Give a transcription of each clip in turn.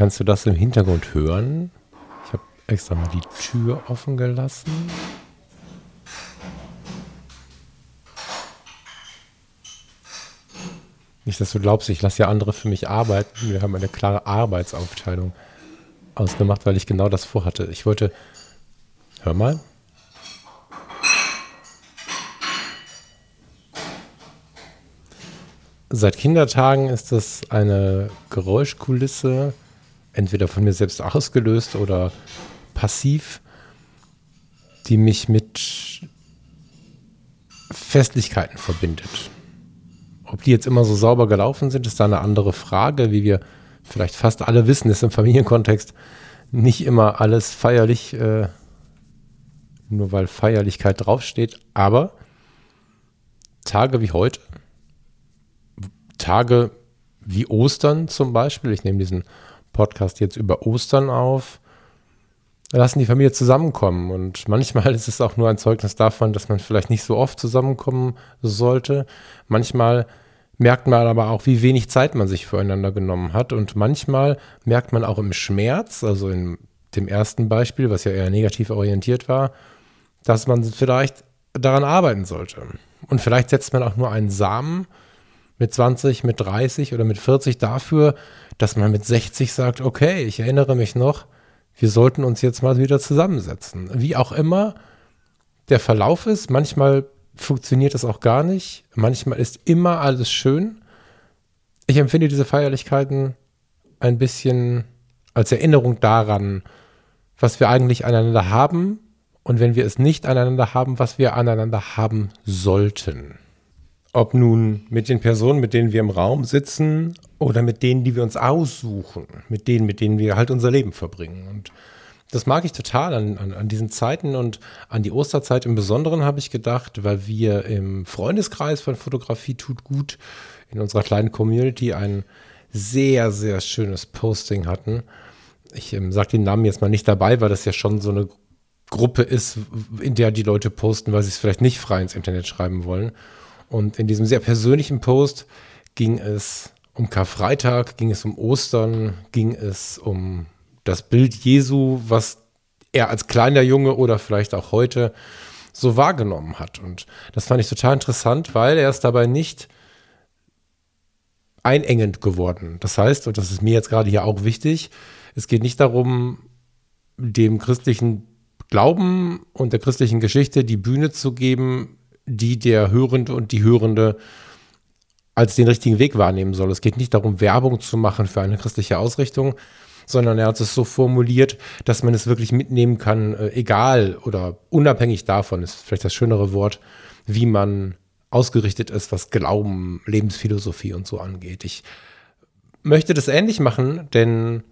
Kannst du das im Hintergrund hören? Ich habe extra mal die Tür offen gelassen. Nicht, dass du glaubst, ich lasse ja andere für mich arbeiten. Wir haben eine klare Arbeitsaufteilung ausgemacht, weil ich genau das vorhatte. Ich wollte. Hör mal. Seit Kindertagen ist das eine Geräuschkulisse, entweder von mir selbst ausgelöst oder passiv, die mich mit Festlichkeiten verbindet. Ob die jetzt immer so sauber gelaufen sind, ist da eine andere Frage, wie wir vielleicht fast alle wissen, ist im Familienkontext nicht immer alles feierlich, äh, nur weil Feierlichkeit draufsteht, aber Tage wie heute, Tage wie Ostern zum Beispiel, ich nehme diesen Podcast jetzt über Ostern auf, lassen die Familie zusammenkommen. Und manchmal ist es auch nur ein Zeugnis davon, dass man vielleicht nicht so oft zusammenkommen sollte. Manchmal merkt man aber auch, wie wenig Zeit man sich füreinander genommen hat. Und manchmal merkt man auch im Schmerz, also in dem ersten Beispiel, was ja eher negativ orientiert war, dass man vielleicht daran arbeiten sollte. Und vielleicht setzt man auch nur einen Samen mit 20, mit 30 oder mit 40 dafür, dass man mit 60 sagt, okay, ich erinnere mich noch, wir sollten uns jetzt mal wieder zusammensetzen. Wie auch immer der Verlauf ist, manchmal funktioniert das auch gar nicht, manchmal ist immer alles schön. Ich empfinde diese Feierlichkeiten ein bisschen als Erinnerung daran, was wir eigentlich aneinander haben und wenn wir es nicht aneinander haben, was wir aneinander haben sollten. Ob nun mit den Personen, mit denen wir im Raum sitzen oder mit denen, die wir uns aussuchen, mit denen, mit denen wir halt unser Leben verbringen. Und das mag ich total an, an, an diesen Zeiten und an die Osterzeit im Besonderen habe ich gedacht, weil wir im Freundeskreis von Fotografie tut gut in unserer kleinen Community ein sehr, sehr schönes Posting hatten. Ich ähm, sage den Namen jetzt mal nicht dabei, weil das ja schon so eine Gruppe ist, in der die Leute posten, weil sie es vielleicht nicht frei ins Internet schreiben wollen. Und in diesem sehr persönlichen Post ging es um Karfreitag, ging es um Ostern, ging es um das Bild Jesu, was er als kleiner Junge oder vielleicht auch heute so wahrgenommen hat. Und das fand ich total interessant, weil er ist dabei nicht einengend geworden. Das heißt, und das ist mir jetzt gerade hier auch wichtig, es geht nicht darum, dem christlichen Glauben und der christlichen Geschichte die Bühne zu geben, die der Hörende und die Hörende als den richtigen Weg wahrnehmen soll. Es geht nicht darum, Werbung zu machen für eine christliche Ausrichtung, sondern er hat es so formuliert, dass man es wirklich mitnehmen kann, äh, egal oder unabhängig davon, ist vielleicht das schönere Wort, wie man ausgerichtet ist, was Glauben, Lebensphilosophie und so angeht. Ich möchte das ähnlich machen, denn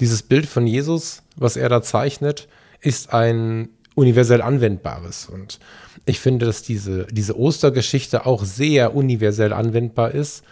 dieses Bild von Jesus, was er da zeichnet, ist ein universell anwendbares. Und ich finde, dass diese, diese Ostergeschichte auch sehr universell anwendbar ist,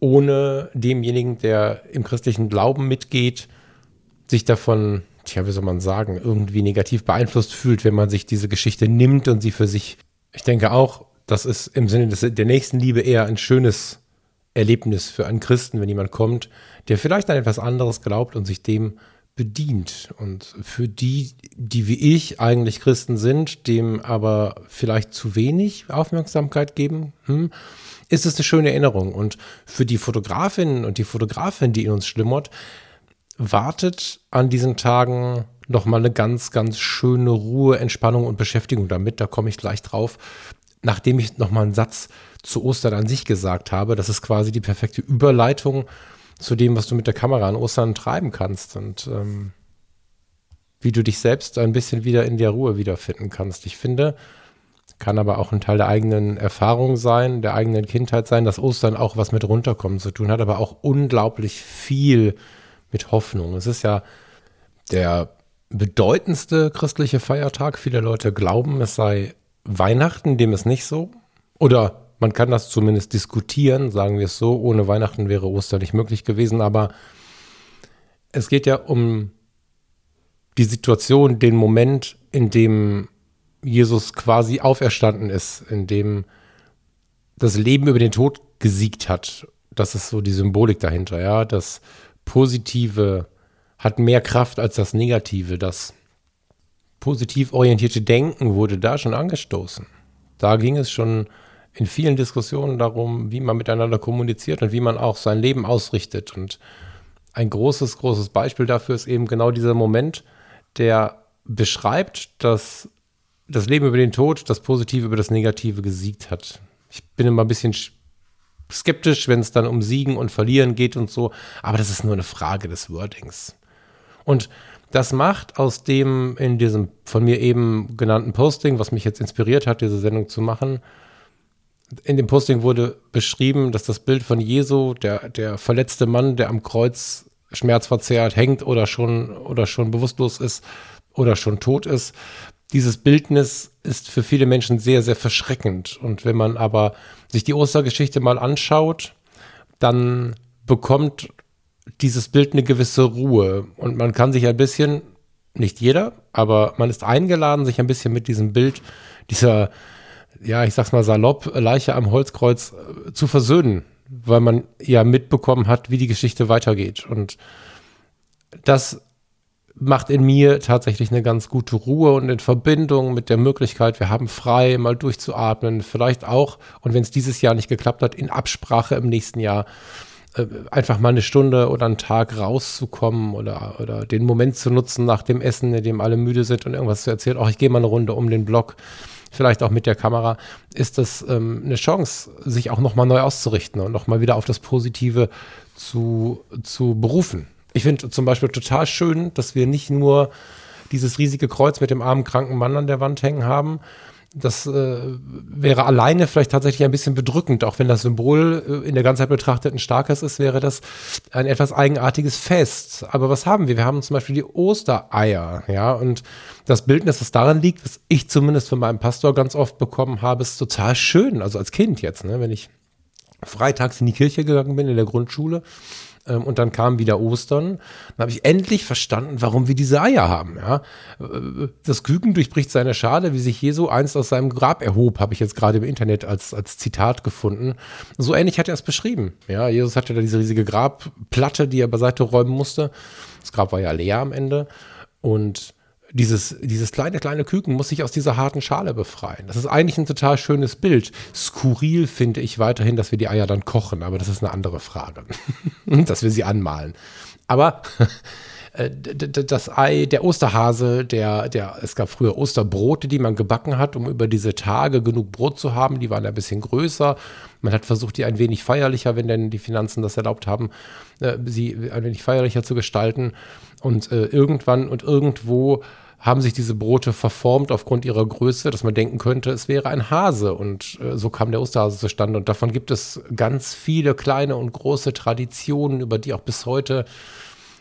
ohne demjenigen, der im christlichen Glauben mitgeht, sich davon, tja, wie soll man sagen, irgendwie negativ beeinflusst fühlt, wenn man sich diese Geschichte nimmt und sie für sich, ich denke auch, das ist im Sinne des, der nächsten Liebe eher ein schönes Erlebnis für einen Christen, wenn jemand kommt, der vielleicht an etwas anderes glaubt und sich dem bedient. Und für die, die wie ich eigentlich Christen sind, dem aber vielleicht zu wenig Aufmerksamkeit geben, hm, ist es eine schöne Erinnerung. Und für die Fotografinnen und die Fotografin, die in uns schlimmert, wartet an diesen Tagen noch mal eine ganz, ganz schöne Ruhe, Entspannung und Beschäftigung damit. Da komme ich gleich drauf. Nachdem ich noch mal einen Satz zu Ostern an sich gesagt habe, das ist quasi die perfekte Überleitung zu dem, was du mit der Kamera an Ostern treiben kannst und ähm, wie du dich selbst ein bisschen wieder in der Ruhe wiederfinden kannst. Ich finde, kann aber auch ein Teil der eigenen Erfahrung sein, der eigenen Kindheit sein, dass Ostern auch was mit runterkommen zu tun hat, aber auch unglaublich viel mit Hoffnung. Es ist ja der bedeutendste christliche Feiertag. Viele Leute glauben, es sei Weihnachten, dem ist nicht so. Oder man kann das zumindest diskutieren, sagen wir es so. Ohne Weihnachten wäre Ostern nicht möglich gewesen, aber es geht ja um die Situation, den Moment, in dem Jesus quasi auferstanden ist, in dem das Leben über den Tod gesiegt hat. Das ist so die Symbolik dahinter, ja. Das Positive hat mehr Kraft als das Negative. Das positiv orientierte Denken wurde da schon angestoßen. Da ging es schon in vielen Diskussionen darum, wie man miteinander kommuniziert und wie man auch sein Leben ausrichtet. Und ein großes, großes Beispiel dafür ist eben genau dieser Moment, der beschreibt, dass das Leben über den Tod das Positive über das Negative gesiegt hat. Ich bin immer ein bisschen skeptisch, wenn es dann um Siegen und Verlieren geht und so, aber das ist nur eine Frage des Wordings. Und das macht aus dem in diesem von mir eben genannten Posting, was mich jetzt inspiriert hat, diese Sendung zu machen, in dem Posting wurde beschrieben, dass das Bild von Jesu, der, der verletzte Mann, der am Kreuz schmerzverzerrt hängt oder schon, oder schon bewusstlos ist oder schon tot ist, dieses Bildnis ist für viele Menschen sehr, sehr verschreckend. Und wenn man aber sich die Ostergeschichte mal anschaut, dann bekommt dieses Bild eine gewisse Ruhe. Und man kann sich ein bisschen, nicht jeder, aber man ist eingeladen, sich ein bisschen mit diesem Bild dieser, ja, ich sag's mal salopp, Leiche am Holzkreuz äh, zu versöhnen, weil man ja mitbekommen hat, wie die Geschichte weitergeht. Und das macht in mir tatsächlich eine ganz gute Ruhe und in Verbindung mit der Möglichkeit, wir haben frei, mal durchzuatmen, vielleicht auch, und wenn es dieses Jahr nicht geklappt hat, in Absprache im nächsten Jahr äh, einfach mal eine Stunde oder einen Tag rauszukommen oder, oder den Moment zu nutzen nach dem Essen, in dem alle müde sind und irgendwas zu erzählen. Auch ich gehe mal eine Runde um den Block, vielleicht auch mit der Kamera, ist das ähm, eine Chance, sich auch nochmal neu auszurichten und nochmal wieder auf das Positive zu, zu berufen. Ich finde zum Beispiel total schön, dass wir nicht nur dieses riesige Kreuz mit dem armen kranken Mann an der Wand hängen haben. Das äh, wäre alleine vielleicht tatsächlich ein bisschen bedrückend, auch wenn das Symbol äh, in der Ganzheit betrachtet ein starkes ist, wäre das ein etwas eigenartiges Fest. Aber was haben wir? Wir haben zum Beispiel die Ostereier, ja, und das Bildnis, das daran liegt, was ich zumindest von meinem Pastor ganz oft bekommen habe, ist total schön. Also als Kind jetzt, ne, wenn ich freitags in die Kirche gegangen bin in der Grundschule und dann kam wieder Ostern. Dann habe ich endlich verstanden, warum wir diese Eier haben. Ja? Äh, das Küken durchbricht seine Schale, wie sich Jesu einst aus seinem Grab erhob, habe ich jetzt gerade im Internet als, als Zitat gefunden. So ähnlich hat er es beschrieben. Ja, Jesus hatte da diese riesige Grabplatte, die er beiseite räumen musste. Das Grab war ja leer am Ende. Und dieses, dieses kleine, kleine Küken muss sich aus dieser harten Schale befreien. Das ist eigentlich ein total schönes Bild. Skurril finde ich weiterhin, dass wir die Eier dann kochen, aber das ist eine andere Frage. dass wir sie anmalen. Aber äh, das Ei, der Osterhase, der, der, es gab früher Osterbrote, die man gebacken hat, um über diese Tage genug Brot zu haben. Die waren ein bisschen größer. Man hat versucht, die ein wenig feierlicher, wenn denn die Finanzen das erlaubt haben, äh, sie ein wenig feierlicher zu gestalten. Und äh, irgendwann und irgendwo haben sich diese Brote verformt aufgrund ihrer Größe, dass man denken könnte, es wäre ein Hase. Und äh, so kam der Osterhase zustande. Und davon gibt es ganz viele kleine und große Traditionen, über die auch bis heute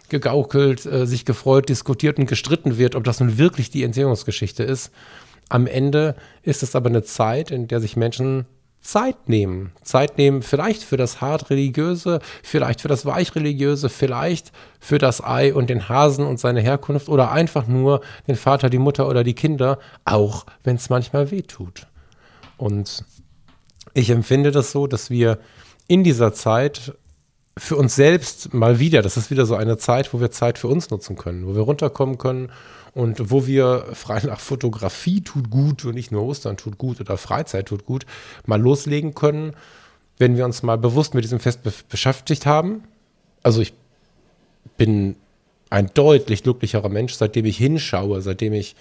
gegaukelt, äh, sich gefreut, diskutiert und gestritten wird, ob das nun wirklich die Entziehungsgeschichte ist. Am Ende ist es aber eine Zeit, in der sich Menschen Zeit nehmen. Zeit nehmen vielleicht für das hart religiöse, vielleicht für das weich religiöse, vielleicht für das Ei und den Hasen und seine Herkunft oder einfach nur den Vater, die Mutter oder die Kinder, auch wenn es manchmal weh tut. Und ich empfinde das so, dass wir in dieser Zeit für uns selbst mal wieder, das ist wieder so eine Zeit, wo wir Zeit für uns nutzen können, wo wir runterkommen können und wo wir frei nach Fotografie tut gut und nicht nur Ostern tut gut oder Freizeit tut gut, mal loslegen können, wenn wir uns mal bewusst mit diesem Fest be beschäftigt haben. Also ich bin ein deutlich glücklicherer Mensch, seitdem ich hinschaue, seitdem ich,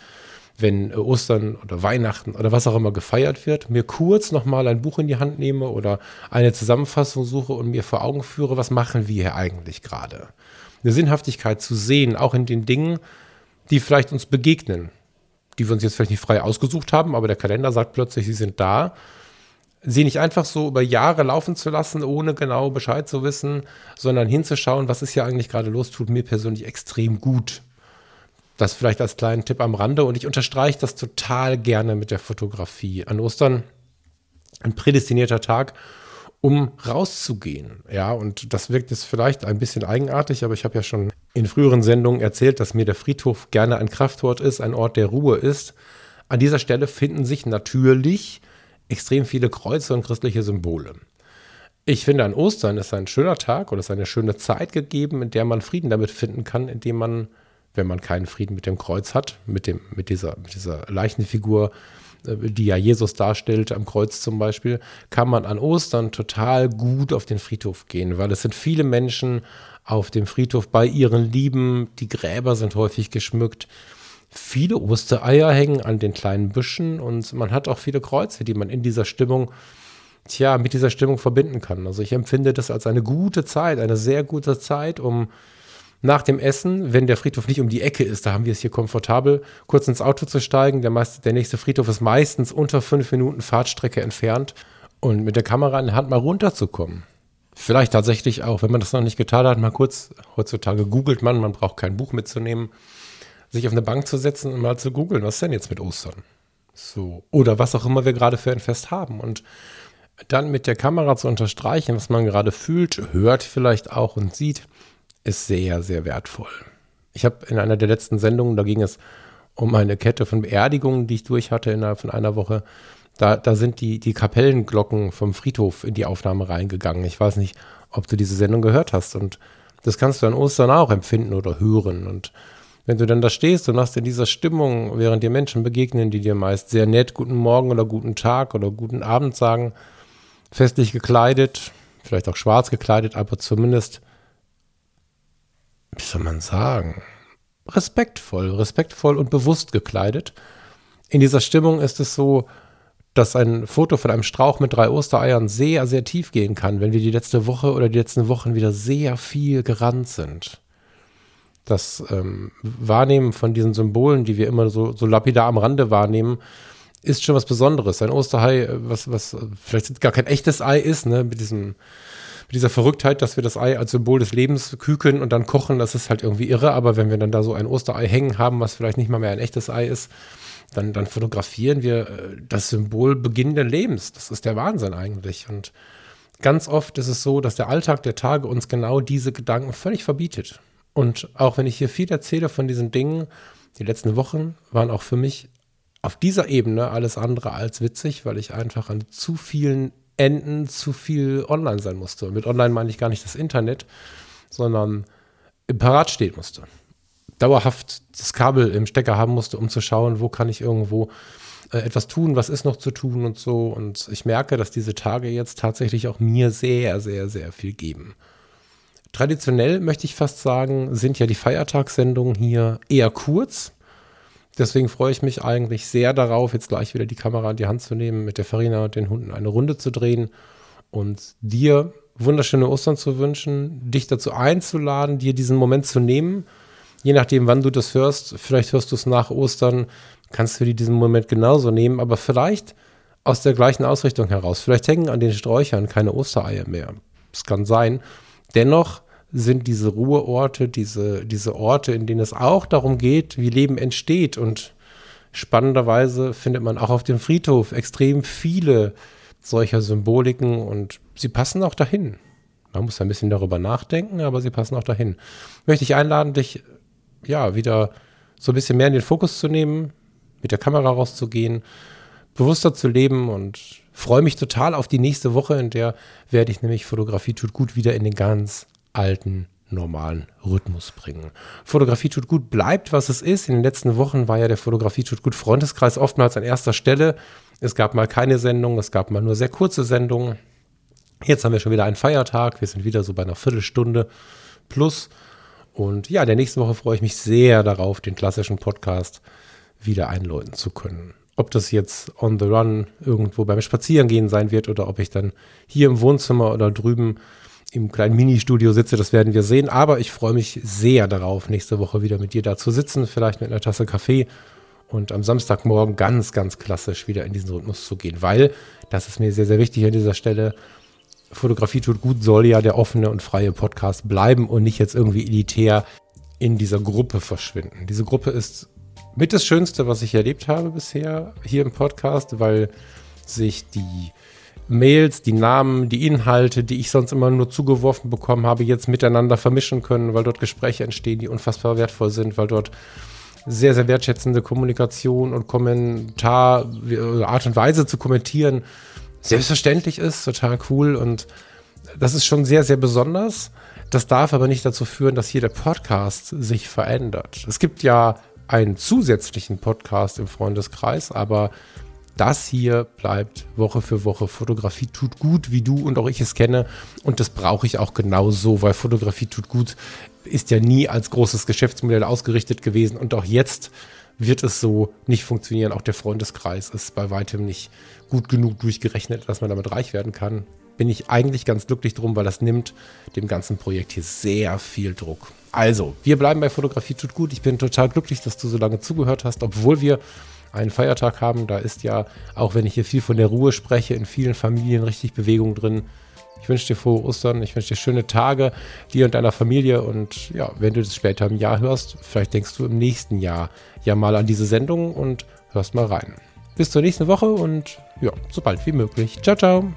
wenn Ostern oder Weihnachten oder was auch immer gefeiert wird, mir kurz nochmal ein Buch in die Hand nehme oder eine Zusammenfassung suche und mir vor Augen führe, was machen wir hier eigentlich gerade. Eine Sinnhaftigkeit zu sehen, auch in den Dingen, die vielleicht uns begegnen. die wir uns jetzt vielleicht nicht frei ausgesucht haben, aber der Kalender sagt plötzlich, sie sind da. Sie nicht einfach so über Jahre laufen zu lassen, ohne genau Bescheid zu wissen, sondern hinzuschauen, was ist hier eigentlich gerade los, tut mir persönlich extrem gut. Das vielleicht als kleinen Tipp am Rande. Und ich unterstreiche das total gerne mit der Fotografie. An Ostern ein prädestinierter Tag, um rauszugehen. Ja, und das wirkt jetzt vielleicht ein bisschen eigenartig, aber ich habe ja schon in früheren Sendungen erzählt, dass mir der Friedhof gerne ein Kraftort ist, ein Ort der Ruhe ist. An dieser Stelle finden sich natürlich extrem viele Kreuze und christliche Symbole. Ich finde, an Ostern ist ein schöner Tag oder ist eine schöne Zeit gegeben, in der man Frieden damit finden kann, indem man, wenn man keinen Frieden mit dem Kreuz hat, mit, dem, mit, dieser, mit dieser Leichenfigur, die ja Jesus darstellt, am Kreuz zum Beispiel, kann man an Ostern total gut auf den Friedhof gehen, weil es sind viele Menschen auf dem Friedhof bei ihren Lieben, die Gräber sind häufig geschmückt. Viele Ostereier hängen an den kleinen Büschen und man hat auch viele Kreuze, die man in dieser Stimmung, tja, mit dieser Stimmung verbinden kann. Also ich empfinde das als eine gute Zeit, eine sehr gute Zeit, um nach dem Essen, wenn der Friedhof nicht um die Ecke ist, da haben wir es hier komfortabel, kurz ins Auto zu steigen. Der, meist, der nächste Friedhof ist meistens unter fünf Minuten Fahrtstrecke entfernt und mit der Kamera in der Hand mal runterzukommen. Vielleicht tatsächlich auch, wenn man das noch nicht getan hat, mal kurz, heutzutage googelt man, man braucht kein Buch mitzunehmen, sich auf eine Bank zu setzen und mal zu googeln, was ist denn jetzt mit Ostern? So. Oder was auch immer wir gerade für ein Fest haben. Und dann mit der Kamera zu unterstreichen, was man gerade fühlt, hört vielleicht auch und sieht, ist sehr, sehr wertvoll. Ich habe in einer der letzten Sendungen, da ging es um eine Kette von Beerdigungen, die ich durch hatte innerhalb von einer Woche, da, da sind die, die Kapellenglocken vom Friedhof in die Aufnahme reingegangen. Ich weiß nicht, ob du diese Sendung gehört hast. Und das kannst du an Ostern auch empfinden oder hören. Und wenn du dann da stehst und hast in dieser Stimmung, während dir Menschen begegnen, die dir meist sehr nett guten Morgen oder guten Tag oder guten Abend sagen, festlich gekleidet, vielleicht auch schwarz gekleidet, aber zumindest, wie soll man sagen, respektvoll, respektvoll und bewusst gekleidet. In dieser Stimmung ist es so, dass ein Foto von einem Strauch mit drei Ostereiern sehr, sehr tief gehen kann, wenn wir die letzte Woche oder die letzten Wochen wieder sehr viel gerannt sind. Das ähm, Wahrnehmen von diesen Symbolen, die wir immer so, so lapidar am Rande wahrnehmen, ist schon was Besonderes. Ein Osterhai, was, was vielleicht gar kein echtes Ei ist, ne, mit diesem, mit dieser Verrücktheit, dass wir das Ei als Symbol des Lebens küken und dann kochen, das ist halt irgendwie irre. Aber wenn wir dann da so ein Osterei hängen haben, was vielleicht nicht mal mehr ein echtes Ei ist, dann, dann fotografieren wir äh, das Symbol beginnenden Lebens. Das ist der Wahnsinn eigentlich. Und ganz oft ist es so, dass der Alltag der Tage uns genau diese Gedanken völlig verbietet. Und auch wenn ich hier viel erzähle von diesen Dingen, die letzten Wochen waren auch für mich auf dieser Ebene alles andere als witzig, weil ich einfach an zu vielen Enden zu viel online sein musste. Mit online meine ich gar nicht das Internet, sondern parat stehen musste dauerhaft das Kabel im Stecker haben musste, um zu schauen, wo kann ich irgendwo äh, etwas tun, was ist noch zu tun und so. Und ich merke, dass diese Tage jetzt tatsächlich auch mir sehr, sehr, sehr viel geben. Traditionell möchte ich fast sagen, sind ja die Feiertagssendungen hier eher kurz. Deswegen freue ich mich eigentlich sehr darauf, jetzt gleich wieder die Kamera in die Hand zu nehmen, mit der Farina und den Hunden eine Runde zu drehen und dir wunderschöne Ostern zu wünschen, dich dazu einzuladen, dir diesen Moment zu nehmen je nachdem, wann du das hörst, vielleicht hörst du es nach Ostern, kannst du dir diesen Moment genauso nehmen, aber vielleicht aus der gleichen Ausrichtung heraus. Vielleicht hängen an den Sträuchern keine Ostereier mehr. Das kann sein. Dennoch sind diese Ruheorte, diese, diese Orte, in denen es auch darum geht, wie Leben entsteht. Und spannenderweise findet man auch auf dem Friedhof extrem viele solcher Symboliken und sie passen auch dahin. Man muss ein bisschen darüber nachdenken, aber sie passen auch dahin. Möchte ich einladen, dich ja, wieder so ein bisschen mehr in den Fokus zu nehmen, mit der Kamera rauszugehen, bewusster zu leben und freue mich total auf die nächste Woche, in der werde ich nämlich Fotografie tut gut wieder in den ganz alten normalen Rhythmus bringen. Fotografie tut gut bleibt, was es ist. In den letzten Wochen war ja der Fotografie tut gut Freundeskreis oftmals an erster Stelle. Es gab mal keine Sendung, es gab mal nur sehr kurze Sendungen. Jetzt haben wir schon wieder einen Feiertag. Wir sind wieder so bei einer Viertelstunde plus. Und ja, der nächsten Woche freue ich mich sehr darauf, den klassischen Podcast wieder einläuten zu können. Ob das jetzt on the run irgendwo beim Spazierengehen sein wird oder ob ich dann hier im Wohnzimmer oder drüben im kleinen Ministudio sitze, das werden wir sehen. Aber ich freue mich sehr darauf, nächste Woche wieder mit dir da zu sitzen, vielleicht mit einer Tasse Kaffee und am Samstagmorgen ganz, ganz klassisch wieder in diesen Rhythmus zu gehen, weil, das ist mir sehr, sehr wichtig an dieser Stelle, Fotografie tut gut soll ja der offene und freie Podcast bleiben und nicht jetzt irgendwie elitär in dieser Gruppe verschwinden. Diese Gruppe ist mit das Schönste, was ich erlebt habe bisher hier im Podcast, weil sich die Mails, die Namen, die Inhalte, die ich sonst immer nur zugeworfen bekommen habe, jetzt miteinander vermischen können, weil dort Gespräche entstehen, die unfassbar wertvoll sind, weil dort sehr, sehr wertschätzende Kommunikation und Kommentar, Art und Weise zu kommentieren, selbstverständlich ist, total cool und das ist schon sehr, sehr besonders. Das darf aber nicht dazu führen, dass hier der Podcast sich verändert. Es gibt ja einen zusätzlichen Podcast im Freundeskreis, aber das hier bleibt Woche für Woche. Fotografie tut gut, wie du und auch ich es kenne. Und das brauche ich auch genauso, weil Fotografie tut gut ist ja nie als großes Geschäftsmodell ausgerichtet gewesen. Und auch jetzt wird es so nicht funktionieren. Auch der Freundeskreis ist bei weitem nicht gut genug durchgerechnet, dass man damit reich werden kann. Bin ich eigentlich ganz glücklich drum, weil das nimmt dem ganzen Projekt hier sehr viel Druck. Also, wir bleiben bei Fotografie tut gut. Ich bin total glücklich, dass du so lange zugehört hast, obwohl wir einen Feiertag haben. Da ist ja, auch wenn ich hier viel von der Ruhe spreche, in vielen Familien richtig Bewegung drin. Ich wünsche dir frohe Ostern, ich wünsche dir schöne Tage, dir und deiner Familie. Und ja, wenn du das später im Jahr hörst, vielleicht denkst du im nächsten Jahr ja mal an diese Sendung und hörst mal rein. Bis zur nächsten Woche und ja, so bald wie möglich. Ciao, ciao.